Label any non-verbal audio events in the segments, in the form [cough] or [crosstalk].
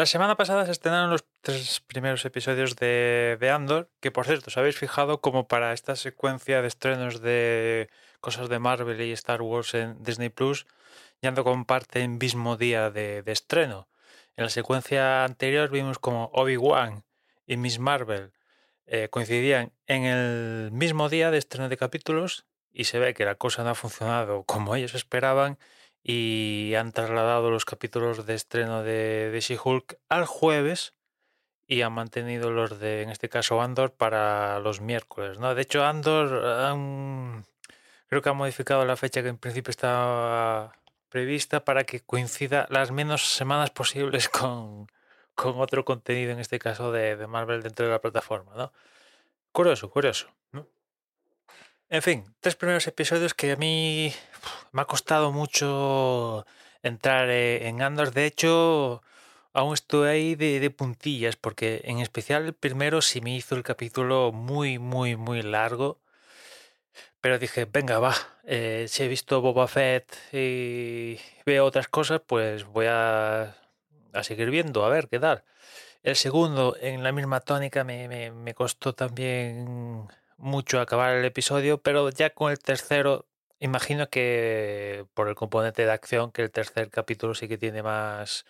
La semana pasada se estrenaron los tres primeros episodios de, de Andor, que por cierto, os habéis fijado como para esta secuencia de estrenos de cosas de Marvel y Star Wars en Disney Plus, ya no comparten mismo día de, estreno. En la secuencia anterior vimos como Obi-Wan y Miss Marvel eh, coincidían en el mismo día de estreno de capítulos y se ve que la cosa no ha funcionado como ellos esperaban y han trasladado los capítulos de estreno de, de She-Hulk al jueves y han mantenido los de, en este caso, Andor para los miércoles. ¿no? De hecho, Andor han- creo que ha modificado la fecha que en principio estaba prevista para que coincida las menos semanas posibles [laughs] con, con otro contenido, en este caso de, de Marvel dentro de la plataforma. ¿no? Curioso, curioso. En fin, tres primeros episodios que a mí me ha costado mucho entrar eh, en Andor. De hecho, aún estoy ahí de, puntillas, porque en especial el primero sí me hizo el capítulo muy, muy, muy largo. Pero dije, venga, va, eh, si he visto Boba Fett y veo otras cosas, pues voy a, a seguir viendo, a ver qué tal. El segundo, en la misma tónica, me- me costó también mucho acabar el episodio, pero ya con el tercero, imagino que por el componente de acción, que el tercer capítulo sí que tiene más,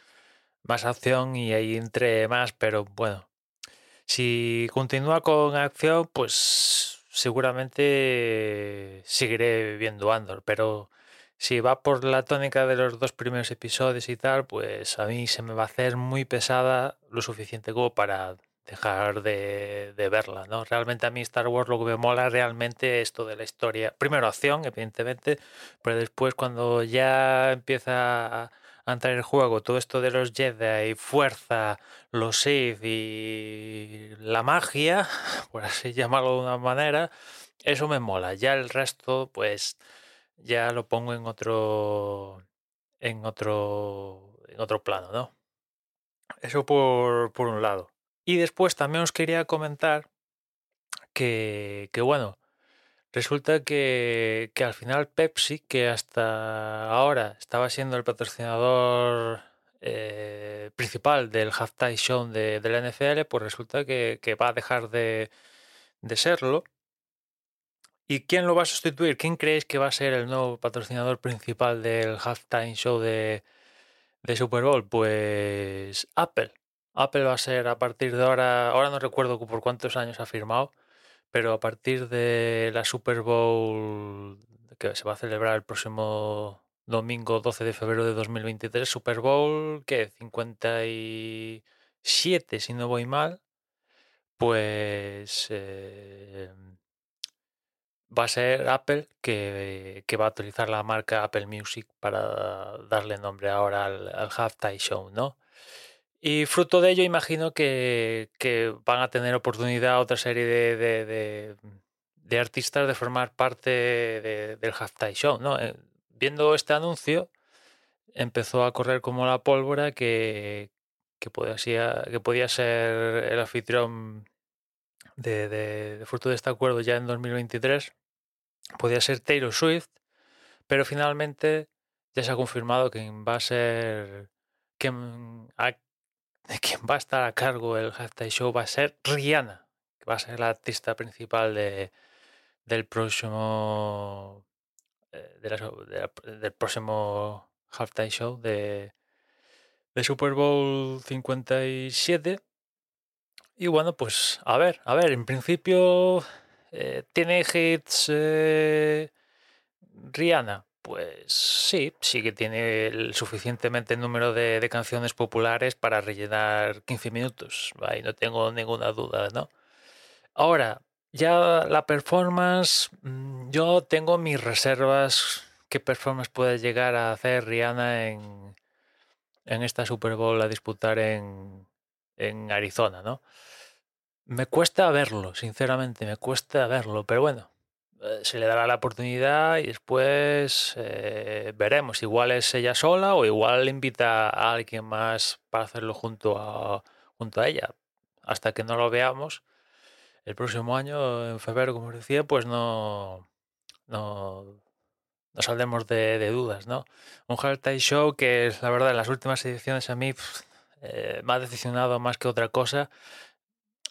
más acción y ahí entre más, pero bueno, si continúa con acción, pues seguramente seguiré viendo Andor, pero si va por la tónica de los dos primeros episodios y tal, pues a mí se me va a hacer muy pesada lo suficiente como para dejar de, de verla, ¿no? Realmente a mí Star Wars lo que me mola realmente es esto de la historia. Primero acción, evidentemente, pero después cuando ya empieza a, entrar en juego todo esto de los Jedi, fuerza, los Sith y la magia, [laughs] por así llamarlo de una manera, eso me mola. Ya el resto, pues ya lo pongo en otro en otro en otro plano, ¿no? Eso por, por un lado. Y después también os quería comentar que, bueno, resulta que, que al final Pepsi, que hasta ahora estaba siendo el patrocinador eh, principal del halftime show de, de la NFL, pues resulta que, que va a dejar de, de serlo. ¿Y quién lo va a sustituir? ¿Quién creéis que va a ser el nuevo patrocinador principal del halftime show de, de Super Bowl? Pues Apple. Apple va a ser a partir de ahora, ahora no recuerdo por cuántos años ha firmado, pero a partir de la Super Bowl que se va a celebrar el próximo domingo 12 de febrero de 2023, Super Bowl, ¿qué? 57, si no voy mal, pues eh, va a ser Apple que, que va a utilizar la marca Apple Music para darle nombre ahora al, al Halftime Show, ¿no? Y fruto de ello, imagino que, van a tener oportunidad otra serie de, de- artistas de formar parte de- del Halftime Show, ¿no? Eh, viendo este anuncio, empezó a correr como la pólvora que, que, podía, que podía ser el anfitrión de, fruto de este acuerdo ya en 2023, podía ser Taylor Swift, pero finalmente ya se ha confirmado que va a ser quien va a estar a cargo del halftime show va a ser Rihanna, que va a ser la artista principal de, del próximo eh, del próximo halftime show de, de Super Bowl 57. Y bueno, pues a ver, a ver, en principio eh, tiene hits eh, Rihanna. Pues sí, sí que tiene el suficientemente número de, canciones populares para rellenar 15 minutos. Ahí no tengo ninguna duda, ¿no? Ahora, ya la performance, mm, yo tengo mis reservas. ¿Qué performance puede llegar a hacer Rihanna en, en esta Super Bowl a disputar en, en Arizona, ¿no? Me cuesta verlo, sinceramente, me cuesta verlo, pero bueno, se le dará la oportunidad y después eh, veremos. Igual es ella sola o igual invita a alguien más para hacerlo junto a, junto a ella. Hasta que no lo veamos el próximo año, en febrero, como os decía, pues no, no, no saldremos de, dudas, ¿no? Un Halftime Show que, la verdad, en las últimas ediciones a mí eh, me ha decepcionado más que otra cosa.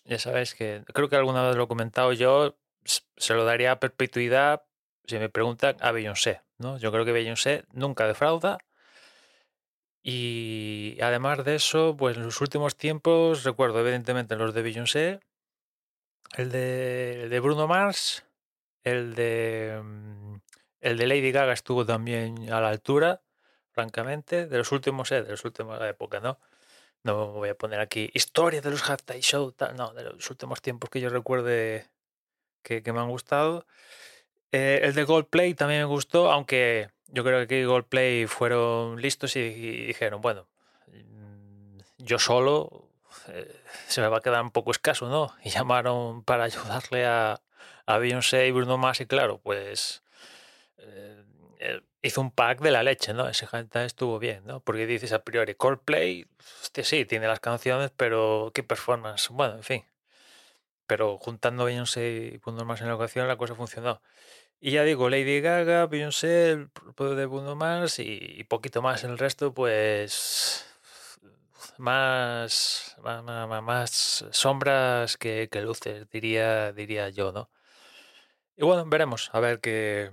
Ya sabéis que creo que alguna vez lo he comentado yo, se lo daría a perpetuidad, si me preguntan, a Beyoncé. ¿no? Yo creo que Beyoncé nunca defrauda. Y además de eso, pues en los últimos tiempos, recuerdo evidentemente los de Beyoncé, el de, de Bruno Mars, el de, mm, el de Lady Gaga estuvo también a la altura, francamente, de los últimos, eh, de los últimos época, ¿no? No voy a poner aquí historia de los halftime show, no, de los últimos tiempos que yo recuerde que, me han gustado. Eh, el de Goldplay también me gustó, aunque yo creo que Goldplay fueron listos y, dijeron, bueno, mm, yo solo eh, se me va a quedar un poco escaso, ¿no? [laughs] Y llamaron para ayudarle a, a Beyoncé y Bruno y claro, pues eh, hizo un pack de la leche, ¿no? Ese gente estuvo bien, ¿no? Porque dices a priori, Coldplay, hostia, sí, tiene las canciones, pero qué performance. Bueno, en fin pero juntando Beyoncé y Bruno Mars en la ocasión la cosa funcionó. Y ya digo, Lady Gaga, Beyoncé, el de Bruno Mars y, poquito más en el resto, pues más, más, sombras que, luces, diría, diría yo, ¿no? Y bueno, veremos, a ver qué,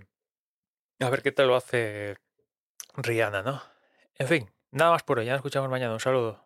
a ver qué tal lo hace Rihanna, ¿no? En fin, nada más por hoy, ya nos escuchamos mañana, un saludo.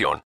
información.